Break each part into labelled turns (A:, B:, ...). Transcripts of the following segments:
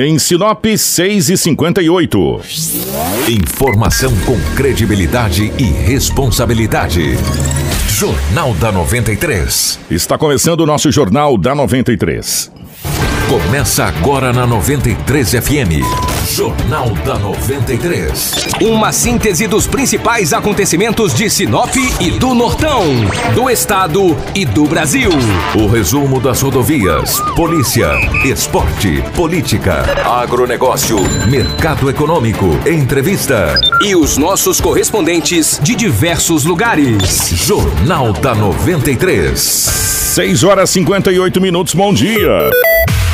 A: Em Sinop, 6 e 58
B: Informação com credibilidade e responsabilidade. Jornal da 93.
A: Está começando o nosso Jornal da 93.
B: Começa agora na 93 FM. Jornal da 93.
C: Uma síntese dos principais acontecimentos de Sinop e do Nortão, do Estado e do Brasil.
B: O resumo das rodovias, polícia, esporte, política, agronegócio, mercado econômico, entrevista.
C: E os nossos correspondentes de diversos lugares.
B: Jornal da 93.
A: 6 horas 58 minutos, bom dia.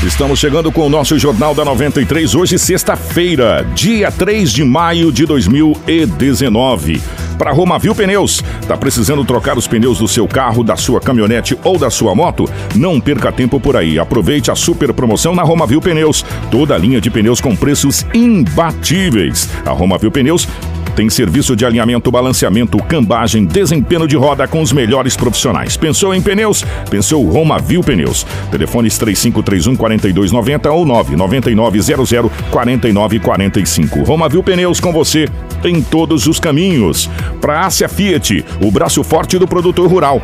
A: Estamos chegando com o nosso Jornal da 93, hoje, sexta-feira, dia 3 de maio de 2019. Para Romavil Pneus, tá precisando trocar os pneus do seu carro, da sua caminhonete ou da sua moto? Não perca tempo por aí. Aproveite a super promoção na Romavil Pneus. Toda a linha de pneus com preços imbatíveis. A Romavil Pneus tem serviço de alinhamento, balanceamento, cambagem, desempenho de roda com os melhores profissionais. Pensou em pneus? Pensou Roma Viu Pneus. Telefones 3531 4290 ou 99900 4945. Roma Viu Pneus com você em todos os caminhos. Para Ásia Fiat, o braço forte do produtor rural.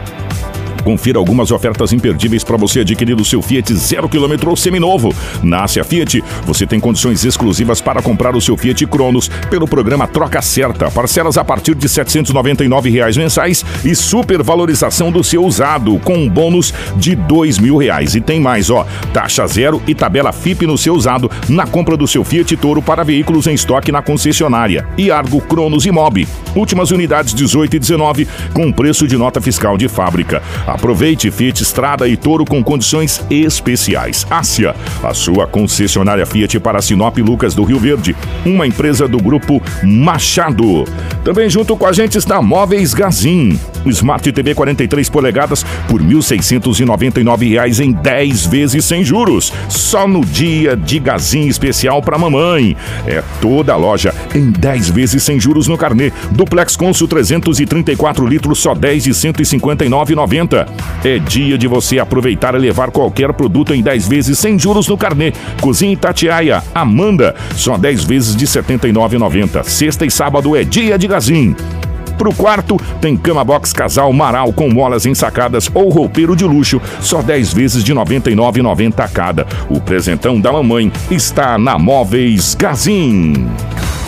A: Confira algumas ofertas imperdíveis para você adquirir o seu Fiat zero quilômetro ou seminovo. Na Ásia Fiat, você tem condições exclusivas para comprar o seu Fiat Cronos pelo programa Troca Certa. Parcelas a partir de 799 reais mensais e supervalorização do seu usado, com um bônus de mil reais. E tem mais, ó, taxa zero e tabela FIP no seu usado na compra do seu Fiat Toro para veículos em estoque na concessionária. E Argo Cronos e Mob. Últimas unidades 18 e 19 com preço de nota fiscal de fábrica. Aproveite Fiat Estrada e Toro com condições especiais. Ásia, a sua concessionária Fiat para Sinop Lucas do Rio Verde, uma empresa do grupo Machado. Também junto com a gente está Móveis Gazin. Smart TV 43 polegadas por R$ 1.699 em 10 vezes sem juros. Só no dia de Gazin especial para mamãe. É toda a loja em 10 vezes sem juros no carnê. Duplex Consul 334 litros só 10 de 159,90. É dia de você aproveitar e levar qualquer produto em 10 vezes sem juros no carnê. Cozinha Itatiaia, Amanda, só 10 vezes de R$ 79,90. Sexta e sábado é dia de Gazin. Pro quarto, tem cama box casal Maral com molas ensacadas ou roupeiro de luxo, só 10 vezes de R$ 99,90 cada. O presentão da mamãe está na Móveis Gazin.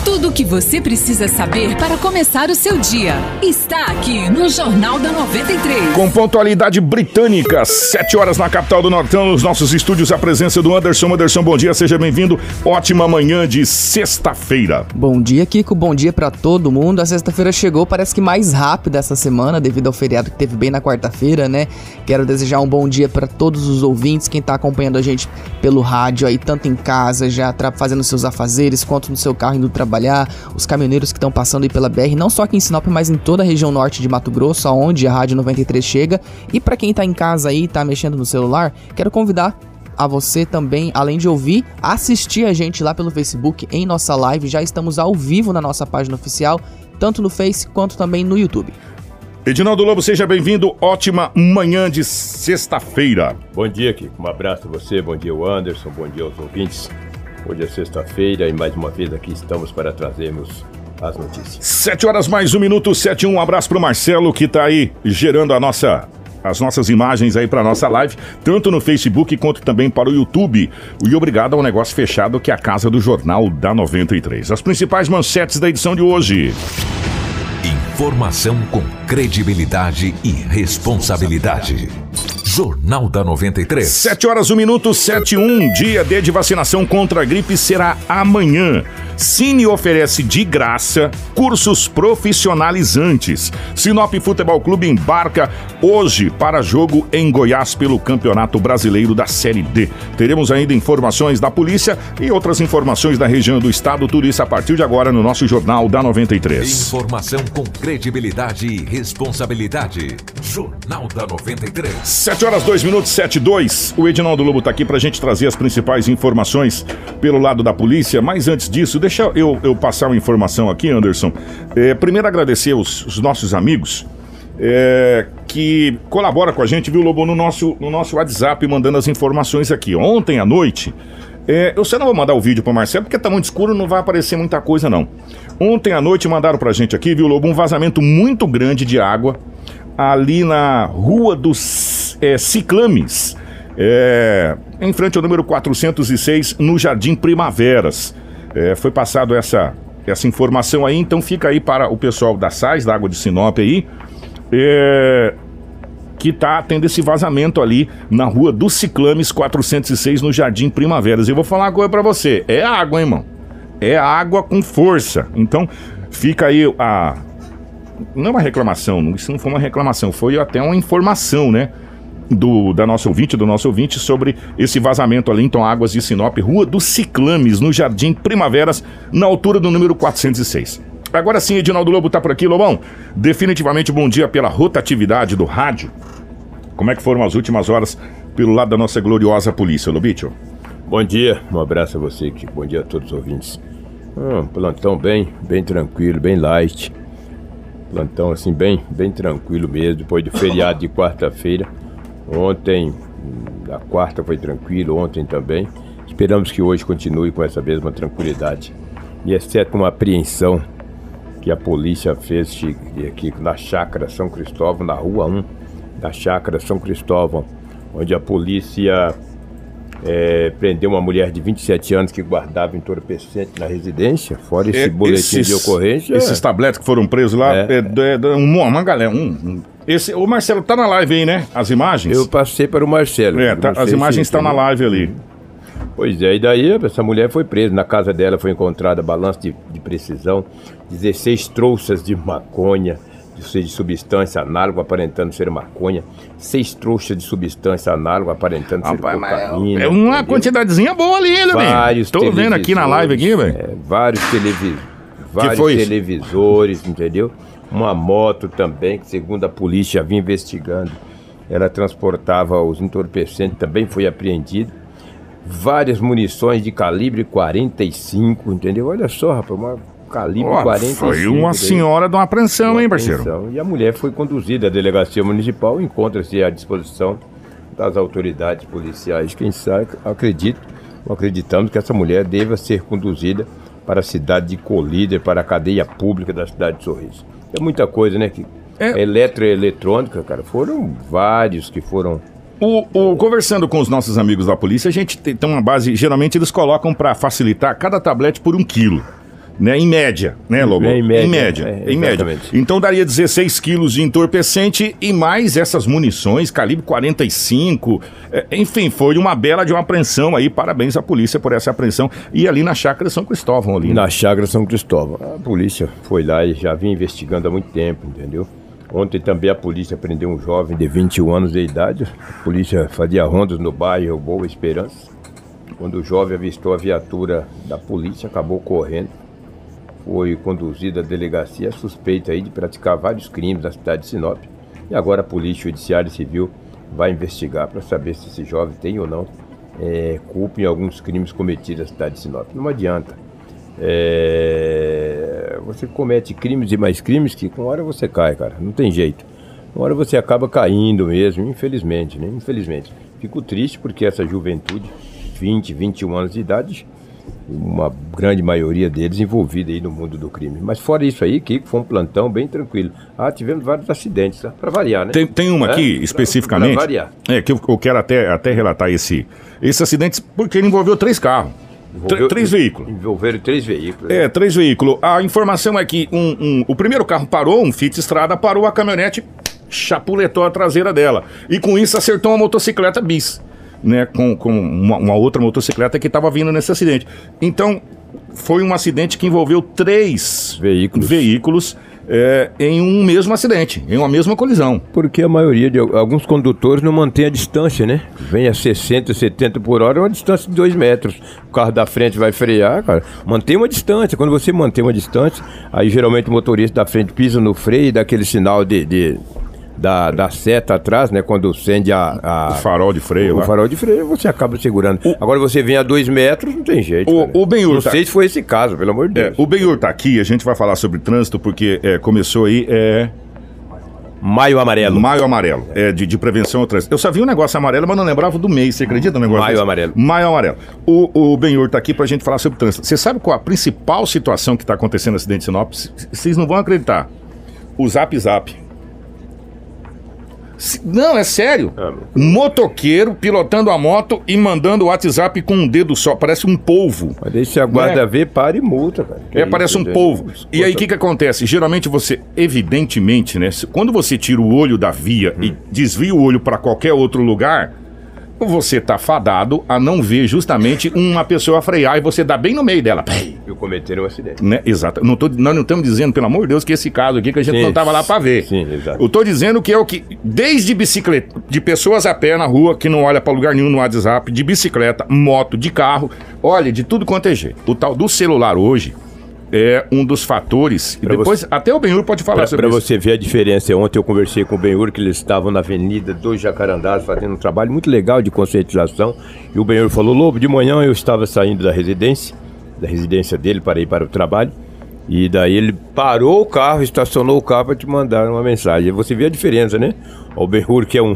D: Tudo o que você precisa saber para começar o seu dia está aqui no Jornal da 93.
A: Com pontualidade britânica, 7 horas na capital do Nortão, nos nossos estúdios, a presença do Anderson. Anderson, bom dia, seja bem-vindo. Ótima manhã de sexta-feira.
E: Bom dia, Kiko. Bom dia para todo mundo. A sexta-feira chegou, parece que mais rápida essa semana, devido ao feriado que teve bem na quarta-feira, né? Quero desejar um bom dia para todos os ouvintes, quem tá acompanhando a gente pelo rádio aí, tanto em casa, já fazendo seus afazeres, quanto no seu carro indo trabalhar trabalhar, os caminhoneiros que estão passando aí pela BR, não só aqui em Sinop, mas em toda a região norte de Mato Grosso, aonde a Rádio 93 chega. E para quem tá em casa aí, tá mexendo no celular, quero convidar a você também, além de ouvir, assistir a gente lá pelo Facebook em nossa live. Já estamos ao vivo na nossa página oficial, tanto no Face quanto também no YouTube.
A: Edinaldo Lobo, seja bem-vindo. Ótima manhã de sexta-feira.
F: Bom dia, Kiko. Um abraço a você, bom dia, Anderson, bom dia aos ouvintes. Hoje é sexta-feira e mais uma vez aqui estamos para trazermos as notícias.
A: Sete horas mais um minuto, sete um. Um abraço para o Marcelo que está aí gerando a nossa as nossas imagens aí para nossa live, tanto no Facebook quanto também para o YouTube. E obrigado ao negócio fechado que é a Casa do Jornal da 93. As principais manchetes da edição de hoje.
B: Informação com credibilidade e responsabilidade. Jornal da 93.
A: 7 horas, 1 minuto, 7 1. Dia D de vacinação contra a gripe será amanhã. Cine oferece de graça cursos profissionalizantes. Sinop Futebol Clube embarca hoje para jogo em Goiás pelo Campeonato Brasileiro da Série D. Teremos ainda informações da polícia e outras informações da região do estado, tudo isso a partir de agora no nosso Jornal da 93.
B: Informação com credibilidade e responsabilidade. Jornal da 93.
A: 7 horas, 2 minutos, 7 2. O Edinaldo Lobo está aqui para a gente trazer as principais informações pelo lado da polícia, mas antes disso, deixa eu, eu passar uma informação aqui, Anderson. É, primeiro agradecer os, os nossos amigos é, que colabora com a gente, viu, Lobo, no nosso, no nosso WhatsApp, mandando as informações aqui. Ontem à noite, É, eu sei não vou mandar o vídeo pro Marcelo, porque tá muito escuro, não vai aparecer muita coisa, não. Ontem à noite mandaram pra gente aqui, viu, Lobo, um vazamento muito grande de água ali na Rua dos é, Ciclames, é, em frente ao número 406, no Jardim Primaveras. É, foi passado essa, essa informação aí, então fica aí para o pessoal da SAIS, da Água de Sinop aí, é, que tá tendo esse vazamento ali na Rua dos Ciclames 406, no Jardim Primaveras. Eu vou falar uma coisa pra você, é água, hein, irmão? É água com força. Então, fica aí a... Não é uma reclamação, isso não foi uma reclamação, foi até uma informação, né? Do, da nossa ouvinte, do nosso ouvinte, sobre esse vazamento ali Tom Águas de Sinop, Rua dos Ciclames, no Jardim Primaveras, na altura do número 406. Agora sim, Edinaldo Lobo tá por aqui, Lobão. Definitivamente bom dia pela rotatividade do rádio. Como é que foram as últimas horas pelo lado da nossa gloriosa polícia, Lobitio?
F: Bom dia, um abraço a você. Bom dia a todos os ouvintes. Ah, plantão bem, bem tranquilo, bem light. Plantão assim, bem, bem tranquilo mesmo, depois do feriado de quarta-feira. Ontem, a quarta foi tranquilo, ontem também. Esperamos que hoje continue com essa mesma tranquilidade. E exceto uma apreensão que a polícia fez aqui na chácara São Cristóvão, na rua 1 da chácara São Cristóvão, onde a polícia é, prendeu uma mulher de 27 anos que guardava entorpecente na residência, fora esse é, boletim esses, de ocorrência.
A: Esses tabletes que foram presos lá, é, é, é uma galera, um, esse, o Marcelo tá na live aí, né? As imagens?
F: Eu passei para o Marcelo.
A: É, tá, as imagens estão na live ali.
F: Pois é, e daí essa mulher foi presa. Na casa dela foi encontrada balança de, de precisão, 16 trouxas de maconha, de substância análoga aparentando ser maconha, seis trouxas de substância análoga aparentando ser cocaína.
A: É uma entendeu? quantidadezinha boa ali, né,
F: Vários
A: Tô vendo aqui na live aqui, velho. É,
F: vários, vários televisores, entendeu? Uma moto também, que segundo a polícia vinha investigando, ela transportava os entorpecentes, também foi apreendida. Várias munições de calibre 45, entendeu? Olha só, rapaz, uma calibre oh, 45.
A: Foi uma daí. senhora de uma apreensão, uma hein, parceiro?
F: Apreensão. E a mulher foi conduzida à delegacia municipal, encontra-se à disposição das autoridades policiais. Quem sabe, acredito, acreditamos que essa mulher deva ser conduzida para a cidade de Colíder, para a cadeia pública da cidade de Sorriso. É muita coisa, né? Que é. Eletroeletrônica, cara, foram vários que foram.
A: O, o, conversando com os nossos amigos da polícia, a gente tem, tem uma base. Geralmente eles colocam para facilitar cada tablete por um quilo né? Em média, né, Lobo?
F: É, em média.
A: Em média, é, em média. Então daria 16 quilos de entorpecente e mais essas munições, calibre 45. É, enfim, foi uma bela de uma apreensão aí. Parabéns à polícia por essa apreensão. E ali na chácara São Cristóvão ali. Né?
F: Na chácara São Cristóvão. A polícia foi lá e já vinha investigando há muito tempo, entendeu? Ontem também a polícia prendeu um jovem de 21 anos de idade. A polícia fazia rondas no bairro Boa Esperança. Quando o jovem avistou a viatura da polícia, acabou correndo foi conduzido à delegacia suspeito aí de praticar vários crimes na cidade de Sinop. E agora a Polícia Judiciária Civil vai investigar para saber se esse jovem tem ou não é, culpa em alguns crimes cometidos na cidade de Sinop. Não adianta. É, você comete crimes e mais crimes que com hora você cai, cara. Não tem jeito. Uma hora você acaba caindo mesmo, infelizmente, né? Infelizmente. Fico triste porque essa juventude, 20, 21 anos de idade, uma grande maioria deles envolvida aí no mundo do crime. Mas fora isso aí, que foi um plantão bem tranquilo. Ah, tivemos vários acidentes, tá? para variar, né?
A: Tem, tem uma é? aqui, especificamente, pra, pra variar. é que eu, eu, quero até, até relatar esse, esse acidente, porque ele envolveu três carros. Envolveu, três veículos.
F: Envolveram três veículos.
A: É, três veículos. A informação é que um, um, o primeiro carro parou, um Fit Estrada parou, a caminhonete chapuletou a traseira dela. E com isso acertou uma motocicleta bis né, com, com uma, uma outra motocicleta que estava vindo nesse acidente. Então, foi um acidente que envolveu três veículos, veículos é, em um mesmo acidente, em uma mesma colisão.
F: Porque a maioria de alguns condutores não mantém a distância, né? Vem a 60, 70 por hora, é uma distância de 2 metros. O carro da frente vai frear, cara. Mantém uma distância. Quando você mantém uma distância, aí geralmente o motorista da frente pisa no freio e dá aquele sinal de, de da, da seta atrás, né? Quando acende a, a,
A: o farol de freio.
F: O, o farol de freio, você acaba segurando. O, Agora você vem a dois metros, não tem jeito.
A: O, o Benhur.
F: Não tá... sei se foi esse caso, pelo amor de é, Deus.
A: É, o Benhur tá aqui, a gente vai falar sobre trânsito, porque é, começou aí. É...
F: Maio Amarelo.
A: Maio Amarelo, é de, de prevenção ao trânsito. Eu só vi um negócio amarelo, mas não lembrava do mês. Você acredita no negócio?
F: Maio
A: desse?
F: Amarelo.
A: Maio Amarelo. O, o Benhur tá aqui pra gente falar sobre trânsito. Você sabe qual a principal situação que tá acontecendo no acidente de Sinop? Vocês não vão acreditar. O Zap Zap. Não, é sério.
F: Ah.
A: Motoqueiro pilotando a moto e mandando o WhatsApp com um dedo só. Parece um polvo.
F: Mas se a guarda
A: É.
F: ver, para e multa, cara. Que
A: É, parece um polvo.
F: Escuta,
A: E aí, o que que acontece? Geralmente você, evidentemente, né? Quando você tira o olho da via e desvia o olho para qualquer outro lugar, você tá fadado a não ver justamente uma pessoa frear e você dá bem no meio dela.
F: Eu cometeram um acidente.
A: Né? Exato. Não tô, nós não estamos dizendo, pelo amor de Deus, que esse caso aqui que a gente
F: Sim.
A: não tava lá para ver.
F: Sim, exato.
A: Eu tô dizendo que é o que, desde bicicleta, de pessoas a pé na rua que não olha para lugar nenhum no WhatsApp, de bicicleta, moto, de carro, olha, de tudo quanto é jeito. O tal do celular hoje é um dos fatores. E
F: Pra
A: depois, até o Benhur pode falar
F: Pra,
A: sobre
F: pra
A: isso.
F: você ver a diferença, ontem eu conversei com o Benhur, que eles estavam na Avenida dos Jacarandás fazendo um trabalho muito legal de conscientização. E o Benhur falou: Lobo, de manhã eu estava saindo da residência, da residência dele para ir para o trabalho. E daí ele parou o carro, estacionou o carro para te mandar uma mensagem. Você vê a diferença, né? O Benhur, que é um,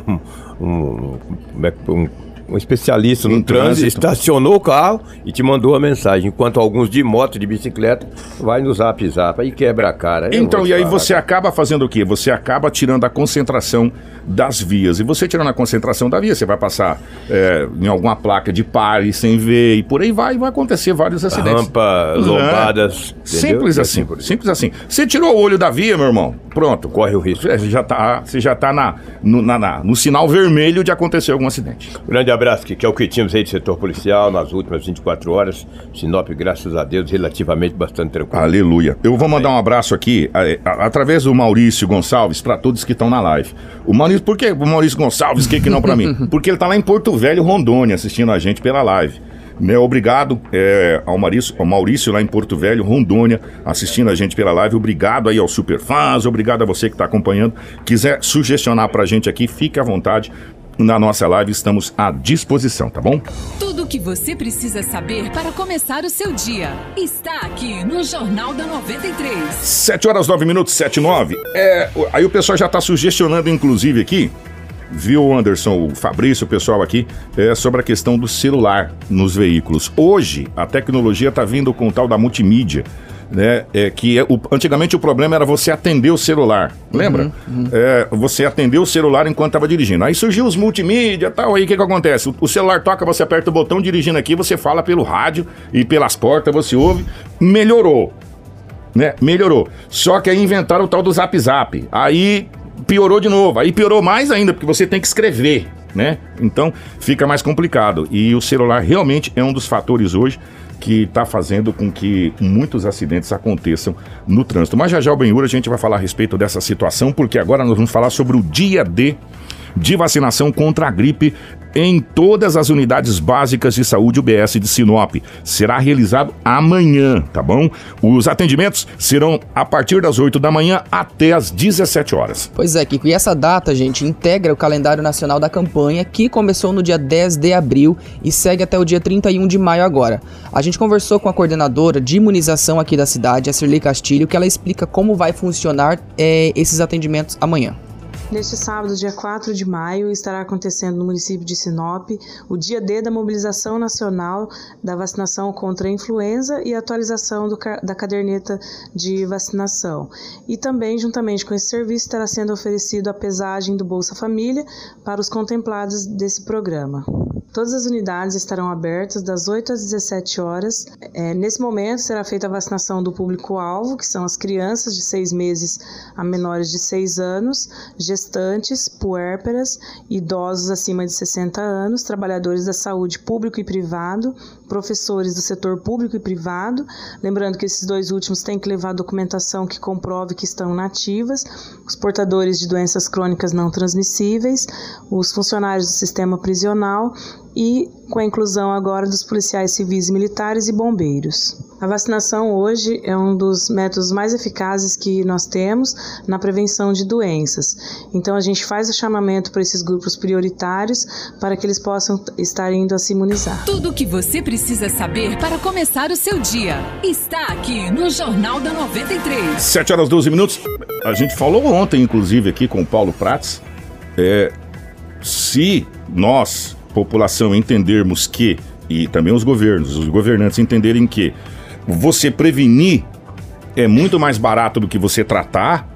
F: um, como é que- um, um especialista no trânsito,
A: trânsito.
F: estacionou o carro e te mandou a mensagem. Enquanto alguns de moto, de bicicleta, vai no zap zap aí quebra a cara. Eu
A: Então, e aí você acaba fazendo o quê? Você acaba tirando a concentração das vias. E você tirando a concentração da via, você vai passar é, em alguma placa de pare sem ver, e por aí vai, e vai acontecer vários acidentes.
F: Rampa,
A: É.
F: lombadas. entendeu?
A: Simples
F: E
A: assim,
F: por-
A: simples assim. Você tirou o olho da via, meu irmão, pronto.
F: Corre o risco.
A: Você já tá, você já tá na, no, na- na- no sinal vermelho de acontecer algum acidente.
F: Grande abraço, que, que é o que tínhamos aí do setor policial nas últimas 24 horas. Sinop, graças a Deus, relativamente bastante tranquilo.
A: Aleluia. Eu vou mandar um abraço aqui, a- a- através do Maurício Gonçalves, para todos que estão na live. O Maurício, por que o Maurício Gonçalves, que que não para mim? Porque ele tá lá em Porto Velho, Rondônia, assistindo a gente pela live. Né, obrigado é, ao, Maurício, ao Maurício lá em Porto Velho, Rondônia, assistindo a gente pela live. Obrigado aí ao Superfãs, obrigado a você que está acompanhando. Quiser sugestionar pra gente aqui, fique à vontade. Na nossa live estamos à disposição, tá bom?
D: Tudo o que você precisa saber para começar o seu dia está aqui no Jornal da 93.
A: 7 horas 9 minutos, 7 e 9. É, aí o pessoal já tá sugestionando, inclusive, aqui, viu, Anderson, o Fabrício, o pessoal aqui, é, sobre a questão do celular nos veículos. Hoje, a tecnologia tá vindo com o tal da multimídia. Né, é, que é, o- antigamente o problema era você atender o celular, lembra? É, você atender o celular enquanto estava dirigindo. Aí surgiu os multimídia tal, aí o que, que acontece? O, o celular toca, você aperta o botão dirigindo aqui, você fala pelo rádio e pelas portas, você ouve, melhorou né? Melhorou. Só que aí inventaram o tal do Zap Zap. Aí piorou de novo. Aí piorou mais ainda, porque você tem que escrever, né? Então fica mais complicado. E o celular realmente é um dos fatores hoje que está fazendo com que muitos acidentes aconteçam no trânsito. Mas já já o Benhur a gente vai falar a respeito dessa situação, porque agora nós vamos falar sobre o dia D de vacinação contra a gripe em todas as unidades básicas de saúde UBS de Sinop. Será realizado amanhã, tá bom? Os atendimentos serão a partir das 8 da manhã até as 17 horas.
E: Pois é, Kiko, e essa data, gente, integra o calendário nacional da campanha, que começou no dia 10 de abril e segue até o dia 31 de maio agora. A gente conversou com a coordenadora de imunização aqui da cidade, a Cirlei Castilho, que ela explica como vai funcionar eh, esses atendimentos amanhã.
G: Neste sábado, dia 4 de maio, estará acontecendo no município de Sinop o dia D da mobilização nacional da vacinação contra a influenza e atualização do da caderneta de vacinação. E também, juntamente com esse serviço, estará sendo oferecido a pesagem do Bolsa Família para os contemplados desse programa. Todas as unidades estarão abertas das 8 às 17 horas. É, nesse momento será feita a vacinação do público-alvo, que são as crianças de 6 meses a menores de 6 anos, gestantes, puérperas, idosos acima de 60 anos, trabalhadores da saúde público e privado, professores do setor público e privado. Lembrando que esses dois últimos têm que levar documentação que comprove que estão nativas, os portadores de doenças crônicas não transmissíveis, os funcionários do sistema prisional e com a inclusão agora dos policiais civis, militares e bombeiros. A vacinação hoje é um dos métodos mais eficazes que nós temos na prevenção de doenças. Então a gente faz o chamamento para esses grupos prioritários para que eles possam estar indo a se imunizar.
D: Tudo o que você precisa saber para começar o seu dia está aqui no Jornal da 93.
A: 7 horas 12 minutos. A gente falou ontem, inclusive, aqui com o Paulo Prats. É, se nós, população, entendermos que, e também os governos, os governantes entenderem que você prevenir é muito mais barato do que você tratar,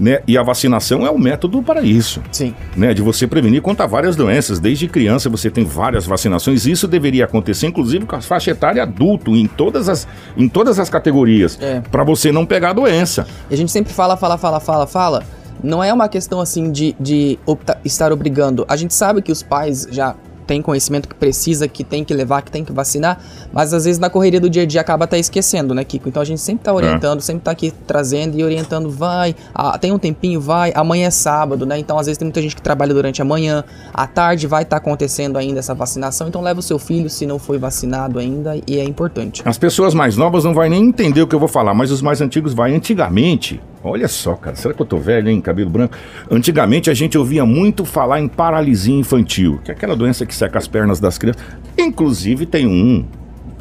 A: né? E a vacinação é o método para isso.
E: Sim.
A: Né? De você prevenir contra várias doenças. Desde criança você tem várias vacinações. Isso deveria acontecer, inclusive, com a faixa etária adulto, em todas as, em todas as categorias.
E: É.
A: Para você não pegar a doença.
E: E a gente sempre fala, fala, fala, fala, fala. Não é uma questão assim de, de opta- estar obrigando. A gente sabe que os pais já têm conhecimento que precisa, que tem que levar, que tem que vacinar, mas às vezes na correria do dia a dia acaba até esquecendo, né, Kiko? Então a gente sempre tá orientando, sempre tá aqui trazendo e orientando, vai, ah, tem um tempinho, vai, amanhã é sábado, né? Então às vezes tem muita gente que trabalha durante a manhã, à tarde vai estar acontecendo ainda essa vacinação, então leva o seu filho se não foi vacinado ainda e é importante.
A: As pessoas mais novas não vão nem entender o que eu vou falar, mas os mais antigos vai. Antigamente, olha só, cara, será que eu tô velho, hein, cabelo branco? Antigamente a gente ouvia muito falar em paralisia infantil, que é aquela doença que seca as pernas das crianças. Inclusive tem um,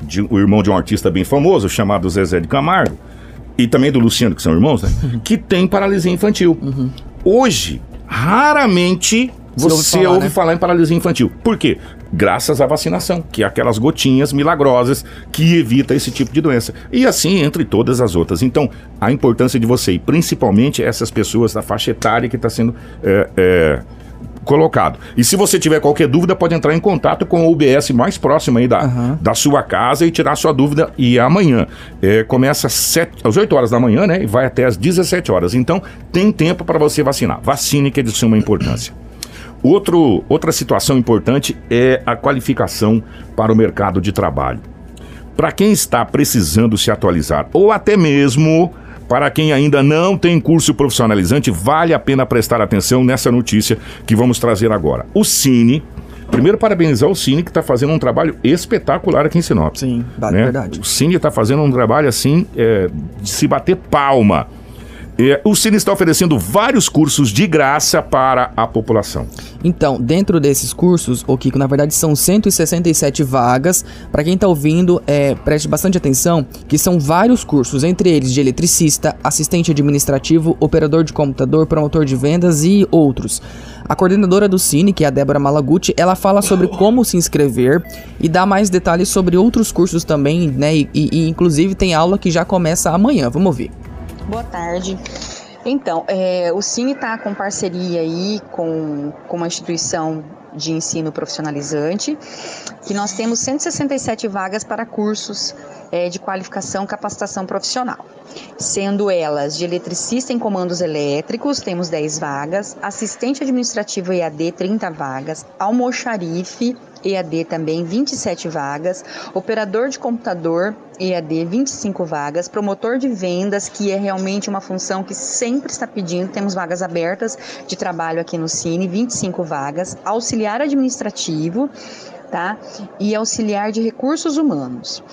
A: de- o irmão de um artista bem famoso, chamado Zezé de Camargo, e também do Luciano, que são irmãos, né? Que tem paralisia infantil. Hoje, raramente
E: Você ouve falar,
A: ouve
E: né?
A: falar em paralisia infantil. Por quê? Graças à vacinação, que é aquelas gotinhas milagrosas que evita esse tipo de doença. E assim entre todas as outras. Então, a importância de você, e principalmente essas pessoas da faixa etária que está sendo é, é, colocado. E se você tiver qualquer dúvida, pode entrar em contato com o UBS mais próximo aí da, da sua casa e tirar sua dúvida. E amanhã. É, começa às, sete- às 8 horas da manhã, né? E vai até às 17 horas. Então, tem tempo para você vacinar. Vacine, que é de suma importância. Outro, outra situação importante é a qualificação para o mercado de trabalho. Para quem está precisando se atualizar, ou até mesmo para quem ainda não tem curso profissionalizante, vale a pena prestar atenção nessa notícia que vamos trazer agora. O Cine. Primeiro, parabenizar o Cine, que está fazendo um trabalho espetacular aqui em Sinop.
E: Sim, ba-
A: né?
E: verdade.
A: O Cine está fazendo um trabalho assim, é, de se bater palma. É, o Cine está oferecendo vários cursos de graça para a população.
E: Então, dentro desses cursos, o Kiko, na verdade são 167 vagas. Para quem tá ouvindo, é, preste bastante atenção, que são vários cursos, entre eles de eletricista, assistente administrativo, operador de computador, promotor de vendas e outros. A coordenadora do Cine, que é a Débora Malaguti, ela fala sobre como se inscrever e dá mais detalhes sobre outros cursos também, né? E, e- e, inclusive tem aula que já começa amanhã. Vamos ouvir.
H: Boa tarde. Então, é, o Cine está com parceria aí com, com uma instituição de ensino profissionalizante, que nós temos 167 vagas para cursos é, de qualificação capacitação profissional, sendo elas de eletricista em comandos elétricos, temos 10 vagas, assistente administrativo EAD, 30 vagas, almoxarife, EAD também 27 vagas, operador de computador EAD 25 vagas, promotor de vendas, que é realmente uma função que sempre está pedindo, temos vagas abertas de trabalho aqui no Cine, 25 vagas, auxiliar administrativo, tá? E auxiliar de recursos humanos.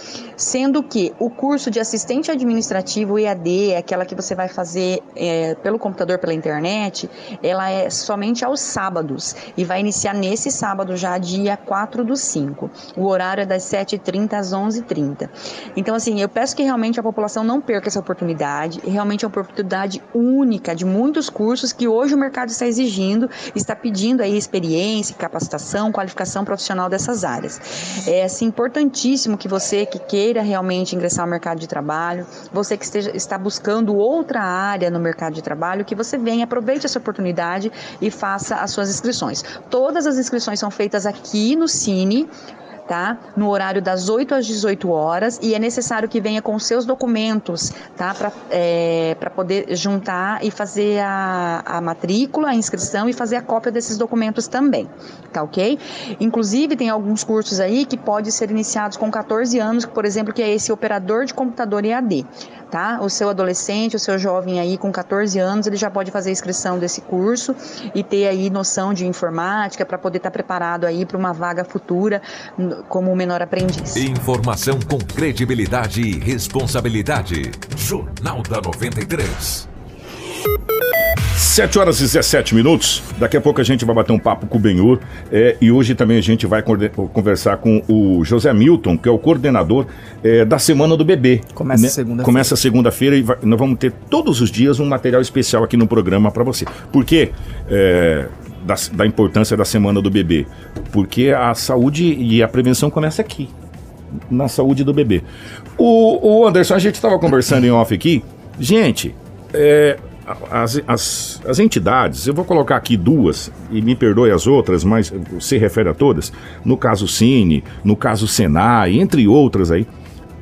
H: Sendo que o curso de assistente administrativo EAD, é aquela que você vai fazer é, pelo computador, pela internet, ela é somente aos sábados e vai iniciar nesse sábado já, dia 4 do 5. O horário é das 7h30 às 11h30. Então, assim, eu peço que realmente a população não perca essa oportunidade. Realmente é uma oportunidade única de muitos cursos que hoje o mercado está exigindo, está pedindo aí experiência, capacitação, qualificação profissional dessas áreas. É assim, importantíssimo que você que queira realmente ingressar ao mercado de trabalho, você que esteja, está buscando outra área no mercado de trabalho, que você venha, aproveite essa oportunidade e faça as suas inscrições. Todas as inscrições são feitas aqui no Cine, tá? No horário das 8 às 18 horas e é necessário que venha com seus documentos, tá? Para é, poder juntar e fazer a, a matrícula, a inscrição e fazer a cópia desses documentos também, tá ok? Inclusive, tem alguns cursos aí que podem ser iniciados com 14 anos, por exemplo, que é esse operador de computador EAD tá? O seu adolescente, o seu jovem aí com 14 anos, ele já pode fazer a inscrição desse curso e ter aí noção de informática para poder estar tá preparado aí para uma vaga futura como menor aprendiz.
B: Informação com credibilidade e responsabilidade. Jornal da 93.
A: 7 horas e 17 minutos. Daqui a pouco a gente vai bater um papo com o Benhur. É, e hoje também a gente vai conversar com o José Milton, que é o coordenador é, da Semana do Bebê.
E: Começa né? segunda-feira.
A: Começa segunda-feira e vai, nós vamos ter todos os dias um material especial aqui no programa para você. Por quê? É, da, da importância da Semana do Bebê. Porque a saúde e a prevenção começa aqui, na saúde do bebê. O, o Anderson, a gente estava conversando em off aqui. Gente, é, as, as, as, entidades, eu vou colocar aqui duas, e me perdoe as outras, mas se refere a todas, no caso Cine, no caso Senai, entre outras aí,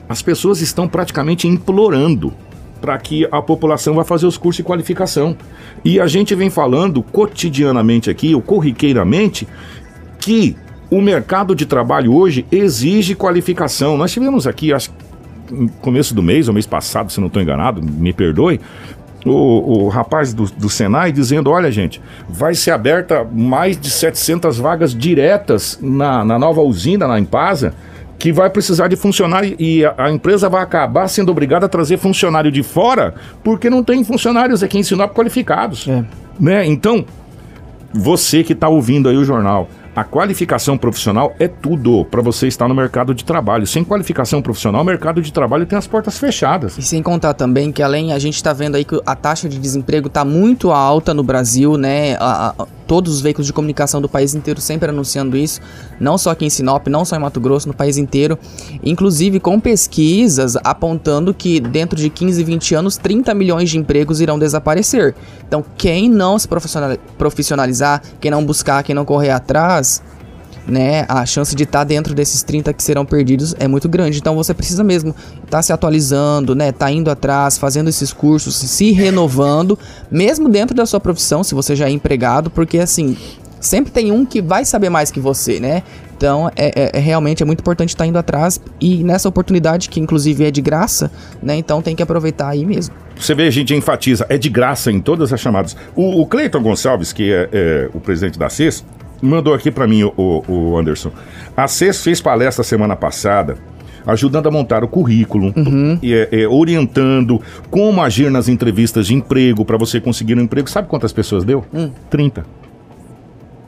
A: as pessoas estão praticamente implorando para que a população vá fazer os cursos de qualificação. E a gente vem falando cotidianamente aqui, ou corriqueiramente, que o mercado de trabalho hoje exige qualificação. Nós tivemos aqui, acho começo do mês, ou mês passado, se não estou enganado, me perdoe, o, o rapaz do, do Senai dizendo: olha, gente, vai ser aberta mais de 700 vagas diretas na, na nova usina, na Impasa, que vai precisar de funcionário e a, a, empresa vai acabar sendo obrigada a trazer funcionário de fora porque não tem funcionários aqui em Sinop qualificados. É. Né? Então, você que está ouvindo aí o jornal, a qualificação profissional é tudo para você estar no mercado de trabalho. Sem qualificação profissional, o mercado de trabalho tem as portas fechadas.
E: E sem contar também que além a gente está vendo aí que a taxa de desemprego está muito alta no Brasil, né? A, a, todos os veículos de comunicação do país inteiro sempre anunciando isso, não só aqui em Sinop, não só em Mato Grosso, no país inteiro, inclusive com pesquisas apontando que dentro de 15, 20 anos, 30 milhões de empregos irão desaparecer. Então, quem não se profissionalizar, quem não buscar, quem não correr atrás, né, a chance de estar tá dentro desses 30 que serão perdidos é muito grande. Então você precisa mesmo estar tá se atualizando, né, tá indo atrás, fazendo esses cursos, se renovando, mesmo dentro da sua profissão, se você já é empregado, porque assim, sempre tem um que vai saber mais que você, né? Então, é, é, é realmente é muito importante estar tá indo atrás e nessa oportunidade, que inclusive é de graça, né? Então tem que aproveitar aí mesmo.
A: Você vê, a gente enfatiza, é de graça em todas as chamadas. O, o Cleiton Gonçalves, que é, é o presidente da CES, mandou aqui para mim, o, o, Anderson. A CES fez palestra semana passada ajudando a montar o currículo, uhum. e, é, é, orientando como agir nas entrevistas de emprego para você conseguir um emprego. Sabe quantas pessoas deu? Hum. 30.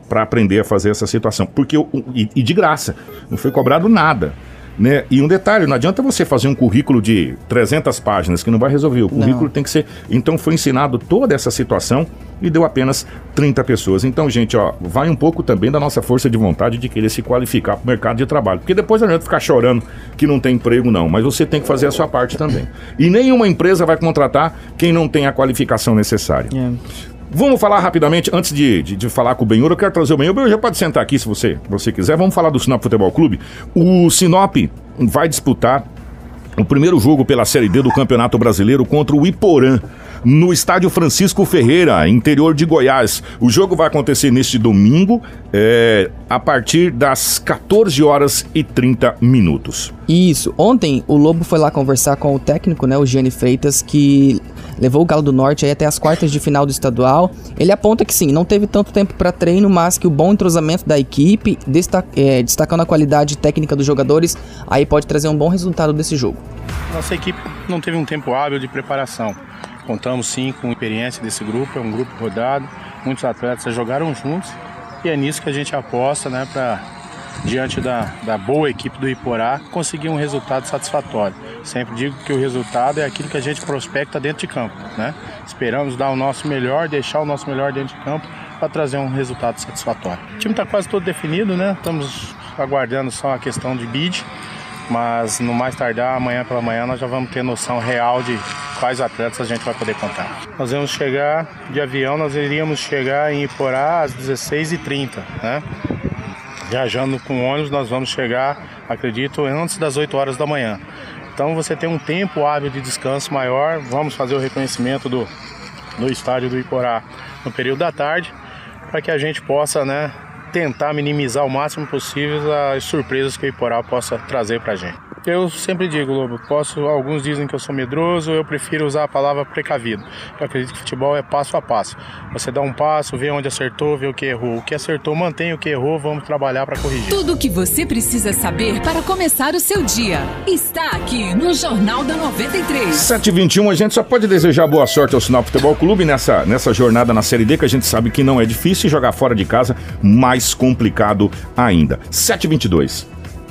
A: Para aprender a fazer essa situação. Porque e, e de graça. Não foi cobrado nada. Né? E um detalhe, não adianta você fazer um currículo de 300 páginas que não vai resolver. O currículo não. tem que ser. Então foi ensinado toda essa situação e deu apenas 30 pessoas. Então, gente, ó, vai um pouco também da nossa força de vontade de querer se qualificar para o mercado de trabalho. Porque depois não adianta ficar chorando que não tem emprego, não. Mas você tem que fazer a sua parte também. E nenhuma empresa vai contratar quem não tem a qualificação necessária. É. Vamos falar rapidamente, antes de, de, de, falar com o Benhur, eu quero trazer o Benhur. Benhur já pode sentar aqui se você, você quiser. Vamos falar do Sinop Futebol Clube. O Sinop vai disputar o primeiro jogo pela Série D do Campeonato Brasileiro contra o Iporã no estádio Francisco Ferreira, interior de Goiás. O jogo vai acontecer neste domingo, é, a partir das 14 horas e 30 minutos.
E: Isso. Ontem o Lobo foi lá conversar com o técnico, né, o Gianni Freitas, que levou o Galo do Norte até as quartas de final do estadual. Ele aponta que sim, não teve tanto tempo para treino, mas que o bom entrosamento da equipe, destac é, destacando a qualidade técnica dos jogadores, aí pode trazer um bom resultado desse jogo.
I: Nossa equipe não teve um tempo hábil de preparação. Contamos sim com a experiência desse grupo, é um grupo rodado, muitos atletas jogaram juntos e é nisso que a gente aposta, né, para diante da, da boa equipe do Iporá conseguir um resultado satisfatório. Sempre digo que o resultado é aquilo que a gente prospecta dentro de campo, né? Esperamos dar o nosso melhor, deixar o nosso melhor dentro de campo para trazer um resultado satisfatório. O time está quase todo definido, né? Estamos aguardando só a questão de bid mas no mais tardar, amanhã pela manhã, nós já vamos ter noção real de quais atletas a gente vai poder contar. Nós vamos chegar de avião, nós iríamos chegar em Iporá às 16h30, né? Viajando com ônibus, nós vamos chegar, acredito, antes das 8 horas da manhã. Então você tem um tempo hábil de descanso maior. Vamos fazer o reconhecimento do, do estádio do Iporá no período da tarde, para que a gente possa né, tentar minimizar o máximo possível as surpresas que o Iporá possa trazer para a gente. Eu sempre digo, Lobo, posso, alguns dizem que eu sou medroso, eu prefiro usar a palavra precavido. Eu acredito que futebol é passo a passo. Você dá um passo, vê onde acertou, vê o que errou. O que acertou, mantém o que errou, vamos trabalhar para corrigir.
D: Tudo o que você precisa saber para começar o seu dia está aqui no Jornal da 93.
A: 721, a gente só pode desejar boa sorte ao Sinal Futebol Clube nessa, nessa jornada na Série D, que a gente sabe que não é difícil jogar fora de casa, mais complicado ainda. 722.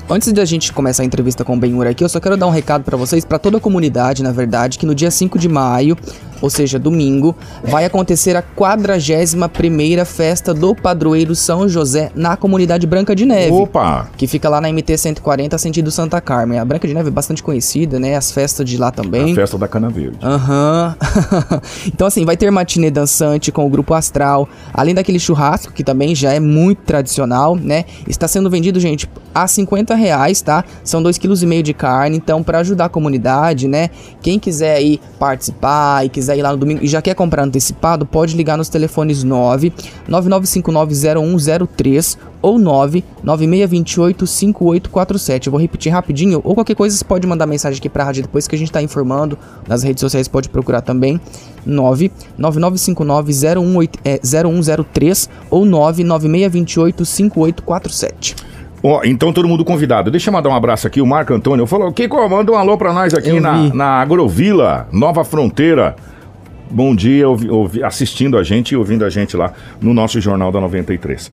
E: Antes de a gente começar a entrevista com o Benhur aqui, eu só quero dar um recado para vocês, para toda a comunidade, na verdade, que no dia 5 de maio, ou seja, domingo, vai acontecer a 41ª festa do Padroeiro São José na comunidade Branca de Neve.
A: Opa!
E: Que fica lá na MT 140, sentido Santa Carmen. A Branca de Neve é bastante conhecida, né? As festas de lá também.
A: A festa da Cana Verde.
E: Aham. Uhum. então, assim, vai ter matinê dançante com o Grupo Astral, além daquele churrasco, que também já é muito tradicional, né? Está sendo vendido, gente, a 50 reais, tá? São 2,5 kg de carne, então para ajudar a comunidade, né? Quem quiser aí participar e quiser ir lá no domingo e já quer comprar antecipado, pode ligar nos telefones 9 99590103 ou 996285847. Eu vou repetir rapidinho, ou qualquer coisa você pode mandar mensagem aqui pra rádio depois que a gente tá informando. Nas redes sociais pode procurar também. 999590103 ou 996285847.
A: Ó, oh, então todo mundo convidado. Deixa eu mandar um abraço aqui, o Marco Antônio falou, Kiko, manda um alô pra nós aqui na, na Agrovila, Nova Fronteira. Bom dia, ouvi, ouvi, assistindo a gente e ouvindo a gente lá no nosso Jornal da 93.